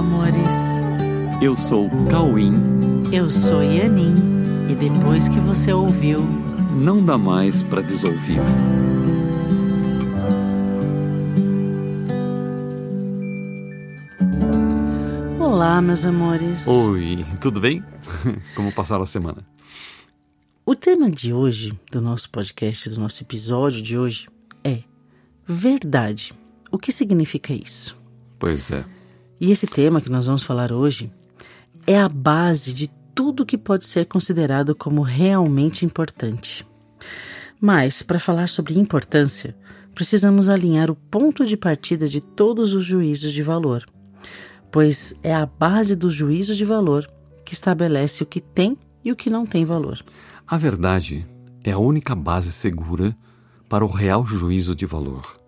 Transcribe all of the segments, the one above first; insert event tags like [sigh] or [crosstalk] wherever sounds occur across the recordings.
amores. Eu sou Cauim. Eu sou Yanin. E depois que você ouviu, não dá mais para desouvir. Olá, meus amores. Oi, tudo bem? [laughs] Como passaram a semana? O tema de hoje, do nosso podcast, do nosso episódio de hoje, é verdade. O que significa isso? Pois é. E esse tema que nós vamos falar hoje é a base de tudo que pode ser considerado como realmente importante. Mas, para falar sobre importância, precisamos alinhar o ponto de partida de todos os juízos de valor, pois é a base do juízo de valor que estabelece o que tem e o que não tem valor. A verdade é a única base segura para o real juízo de valor.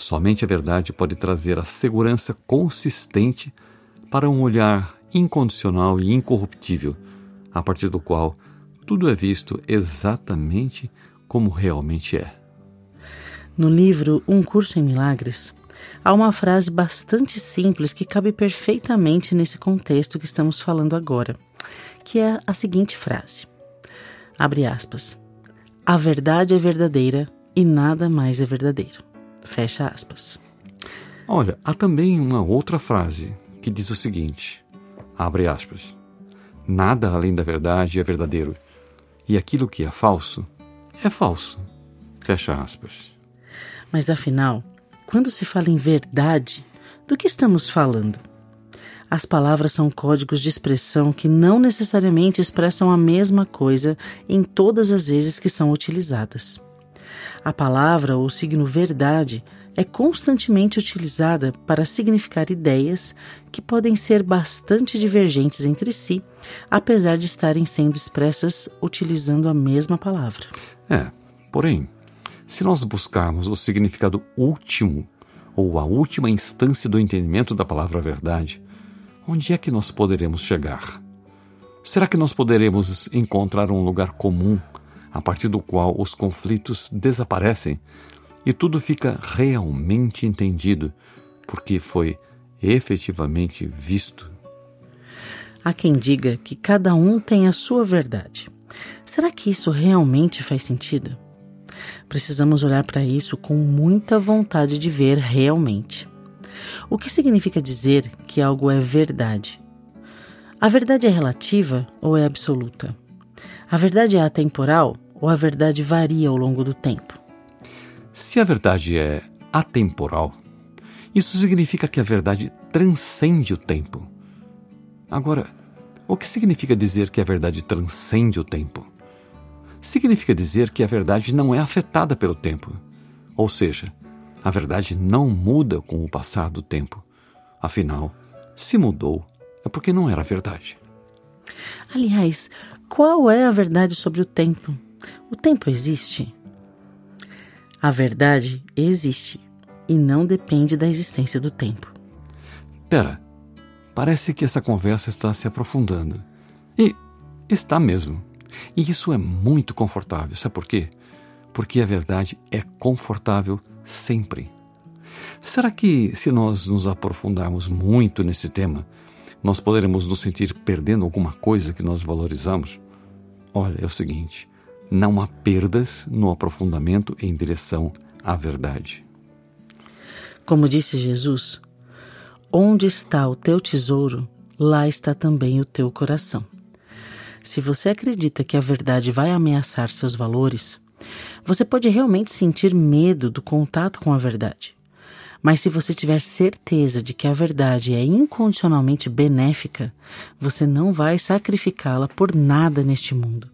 Somente a verdade pode trazer a segurança consistente para um olhar incondicional e incorruptível, a partir do qual tudo é visto exatamente como realmente é. No livro Um Curso em Milagres, há uma frase bastante simples que cabe perfeitamente nesse contexto que estamos falando agora, que é a seguinte frase: Abre aspas. A verdade é verdadeira e nada mais é verdadeiro. Fecha aspas. Olha, há também uma outra frase que diz o seguinte: abre aspas. Nada além da verdade é verdadeiro, e aquilo que é falso é falso. Fecha aspas. Mas afinal, quando se fala em verdade, do que estamos falando? As palavras são códigos de expressão que não necessariamente expressam a mesma coisa em todas as vezes que são utilizadas. A palavra ou signo verdade é constantemente utilizada para significar ideias que podem ser bastante divergentes entre si, apesar de estarem sendo expressas utilizando a mesma palavra. É, porém, se nós buscarmos o significado último ou a última instância do entendimento da palavra verdade, onde é que nós poderemos chegar? Será que nós poderemos encontrar um lugar comum a partir do qual os conflitos desaparecem e tudo fica realmente entendido, porque foi efetivamente visto? Há quem diga que cada um tem a sua verdade. Será que isso realmente faz sentido? Precisamos olhar para isso com muita vontade de ver realmente. O que significa dizer que algo é verdade? A verdade é relativa ou é absoluta? A verdade é atemporal ou a verdade varia ao longo do tempo? Se a verdade é atemporal, isso significa que a verdade transcende o tempo. Agora, o que significa dizer que a verdade transcende o tempo? Significa dizer que a verdade não é afetada pelo tempo. Ou seja, a verdade não muda com o passar do tempo. Afinal, se mudou, é porque não era verdade. Aliás, qual é a verdade sobre o tempo? O tempo existe? A verdade existe e não depende da existência do tempo. Pera, parece que essa conversa está se aprofundando. E está mesmo. E isso é muito confortável. Sabe por quê? Porque a verdade é confortável sempre. Será que, se nós nos aprofundarmos muito nesse tema, nós poderemos nos sentir perdendo alguma coisa que nós valorizamos? Olha, é o seguinte: não há perdas no aprofundamento em direção à verdade. Como disse Jesus, onde está o teu tesouro, lá está também o teu coração. Se você acredita que a verdade vai ameaçar seus valores, você pode realmente sentir medo do contato com a verdade. Mas se você tiver certeza de que a verdade é incondicionalmente benéfica, você não vai sacrificá-la por nada neste mundo.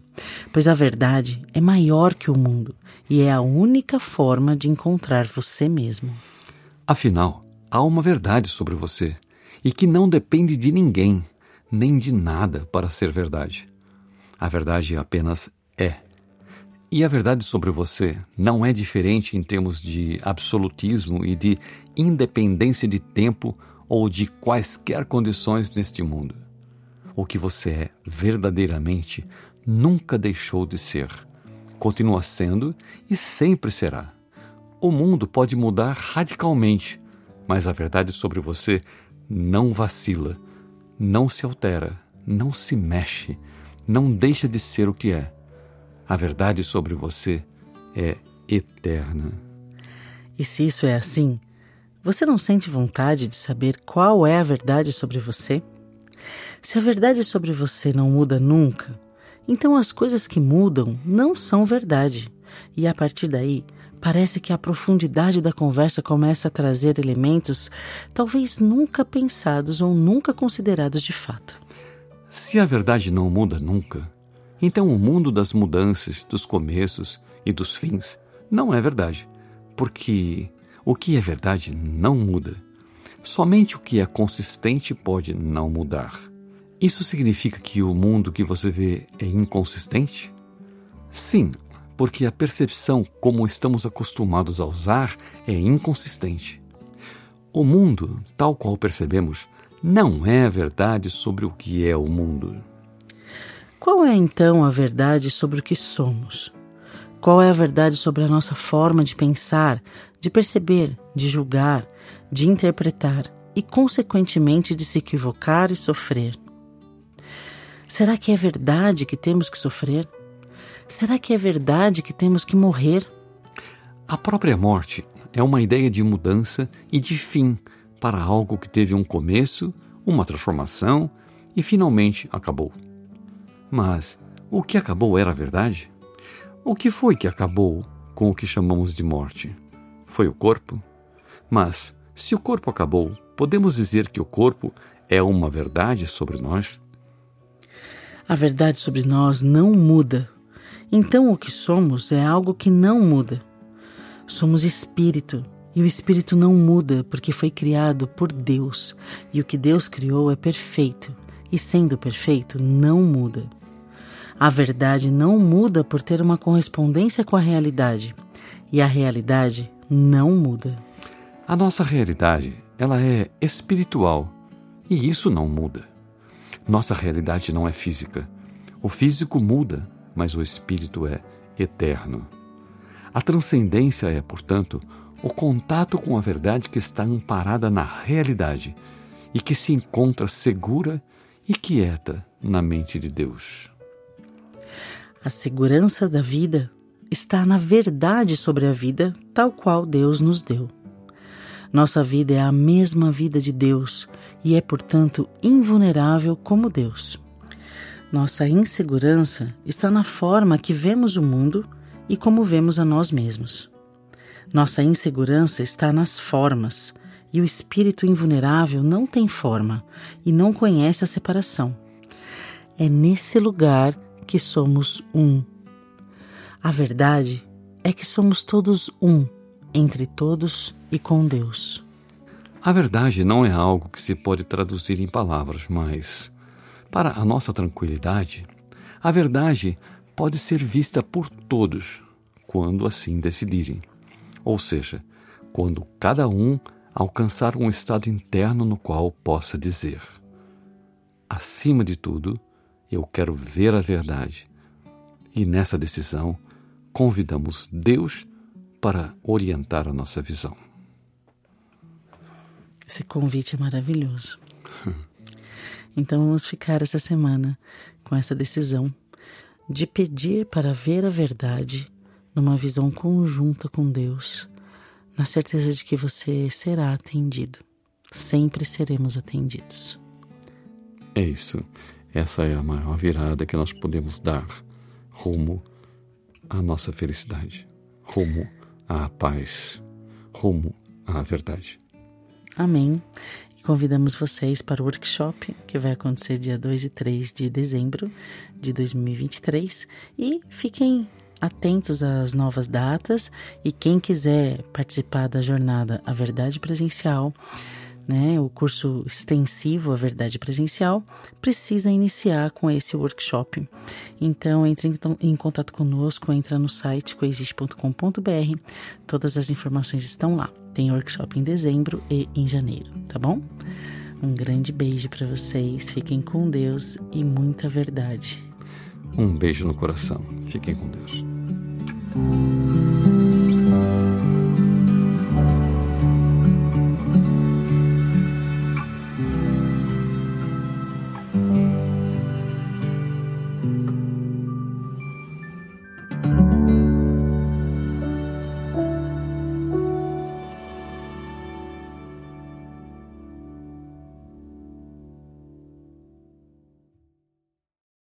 Pois a verdade é maior que o mundo e é a única forma de encontrar você mesmo. Afinal, há uma verdade sobre você e que não depende de ninguém, nem de nada para ser verdade. A verdade apenas é. E a verdade sobre você não é diferente em termos de absolutismo e de independência de tempo ou de quaisquer condições neste mundo. O que você é verdadeiramente nunca deixou de ser, continua sendo e sempre será. O mundo pode mudar radicalmente, mas a verdade sobre você não vacila, não se altera, não se mexe, não deixa de ser o que é. A verdade sobre você é eterna. E se isso é assim, você não sente vontade de saber qual é a verdade sobre você? Se a verdade sobre você não muda nunca, então as coisas que mudam não são verdade. E a partir daí, parece que a profundidade da conversa começa a trazer elementos talvez nunca pensados ou nunca considerados de fato. Se a verdade não muda nunca, então o mundo das mudanças, dos começos e dos fins não é verdade, porque o que é verdade não muda. Somente o que é consistente pode não mudar. Isso significa que o mundo que você vê é inconsistente? Sim, porque a percepção como estamos acostumados a usar é inconsistente. O mundo, tal qual percebemos, não é a verdade sobre o que é o mundo. Qual é então a verdade sobre o que somos? Qual é a verdade sobre a nossa forma de pensar, de perceber, de julgar, de interpretar e, consequentemente, de se equivocar e sofrer? Será que é verdade que temos que sofrer? Será que é verdade que temos que morrer? A própria morte é uma ideia de mudança e de fim para algo que teve um começo, uma transformação e finalmente acabou. Mas o que acabou era verdade? O que foi que acabou com o que chamamos de morte? Foi o corpo? Mas, se o corpo acabou, podemos dizer que o corpo é uma verdade sobre nós? A verdade sobre nós não muda. Então o que somos é algo que não muda. Somos espírito, e o espírito não muda porque foi criado por Deus, e o que Deus criou é perfeito, e sendo perfeito, não muda. A verdade não muda por ter uma correspondência com a realidade, e a realidade não muda. A nossa realidade, ela é espiritual, e isso não muda. Nossa realidade não é física. O físico muda, mas o espírito é eterno. A transcendência é, portanto, o contato com a verdade que está amparada na realidade e que se encontra segura e quieta na mente de Deus. A segurança da vida está na verdade sobre a vida, tal qual Deus nos deu. Nossa vida é a mesma vida de Deus e é, portanto, invulnerável como Deus. Nossa insegurança está na forma que vemos o mundo e como vemos a nós mesmos. Nossa insegurança está nas formas, e o espírito invulnerável não tem forma e não conhece a separação. É nesse lugar que somos um. A verdade é que somos todos um entre todos e com Deus. A verdade não é algo que se pode traduzir em palavras, mas, para a nossa tranquilidade, a verdade pode ser vista por todos, quando assim decidirem. Ou seja, quando cada um alcançar um estado interno no qual possa dizer: acima de tudo, eu quero ver a verdade. E nessa decisão, convidamos Deus para orientar a nossa visão. Esse convite é maravilhoso. [laughs] Então vamos ficar essa semana com essa decisão de pedir para ver a verdade numa visão conjunta com Deus, na certeza de que você será atendido. Sempre seremos atendidos. É isso. Essa é a maior virada que nós podemos dar rumo à nossa felicidade, rumo à paz, rumo à verdade. Amém. Convidamos vocês para o workshop que vai acontecer dia 2 e 3 de dezembro de 2023 e fiquem atentos às novas datas e quem quiser participar da jornada A Verdade Presencial, né, o curso extensivo A Verdade Presencial, precisa iniciar com esse workshop. Então, entre em, contato conosco, entra no site coexiste.com.br, todas as informações estão lá. Tem workshop em dezembro e em janeiro, tá bom? Um grande beijo para vocês, fiquem com Deus e muita verdade. Um beijo no coração. Fiquem com Deus.